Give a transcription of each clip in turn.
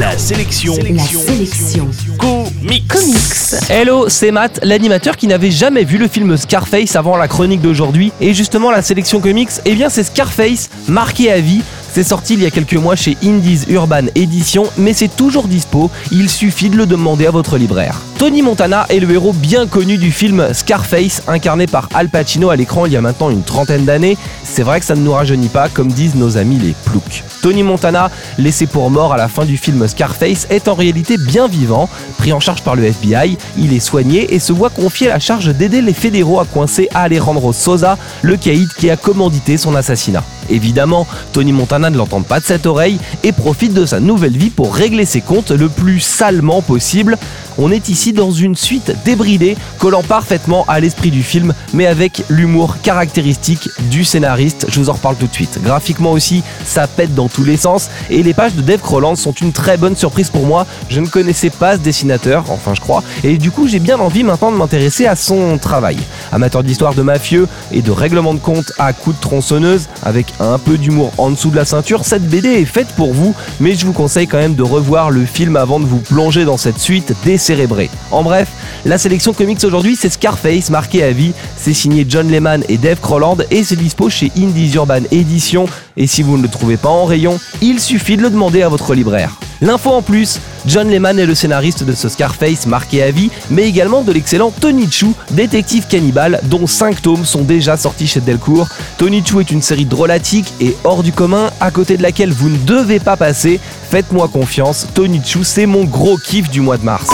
La sélection. La sélection. Comics. Comics. Hello, c'est Matt, l'animateur qui n'avait jamais vu le film Scarface avant la chronique d'aujourd'hui. Et justement, la sélection comics, eh bien c'est Scarface, marqué à vie. C'est sorti il y a quelques mois chez Indies Urban Edition, mais c'est toujours dispo, il suffit de le demander à votre libraire. Tony Montana est le héros bien connu du film Scarface, incarné par Al Pacino à l'écran il y a maintenant une trentaine d'années. C'est vrai que ça ne nous rajeunit pas, comme disent nos amis les ploucs. Tony Montana, laissé pour mort à la fin du film Scarface, est en réalité bien vivant. Pris en charge par le FBI, il est soigné et se voit confier la charge d'aider les fédéraux à coincer Alejandro Sosa, le caïd qui a commandité son assassinat. Évidemment, Tony Montana ne l'entend pas de cette oreille et profite de sa nouvelle vie pour régler ses comptes le plus salement possible. On est ici dans une suite débridée, collant parfaitement à l'esprit du film, mais avec l'humour caractéristique du scénariste. Je vous en reparle tout de suite. Graphiquement aussi, ça pète dans tous les sens, et les pages de Dave Crowland sont une très bonne surprise pour moi. Je ne connaissais pas ce dessinateur, enfin je crois, et du coup j'ai bien envie maintenant de m'intéresser à son travail. Amateur d'histoire de mafieux et de règlement de compte à coups de tronçonneuse, avec un peu d'humour en dessous de la ceinture, cette BD est faite pour vous, mais je vous conseille quand même de revoir le film avant de vous plonger dans cette suite décérébrée. En bref, la sélection comics aujourd'hui c'est Scarface marqué à vie, c'est signé John Lehman et Dave Crowland et c'est dispo chez Indies Urban Edition et si vous ne le trouvez pas en rayon, il suffit de le demander à votre libraire. L'info en plus, John Lehman est le scénariste de ce Scarface marqué à vie, mais également de l'excellent Tony Chu, détective cannibale, dont 5 tomes sont déjà sortis chez Delcourt. Tony Chu est une série drôlatique et hors du commun, à côté de laquelle vous ne devez pas passer. Faites-moi confiance, Tony Chu, c'est mon gros kiff du mois de mars.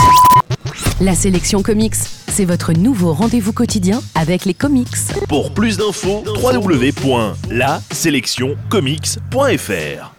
La sélection comics, c'est votre nouveau rendez-vous quotidien avec les comics. Pour plus d'infos, www.laselectioncomics.fr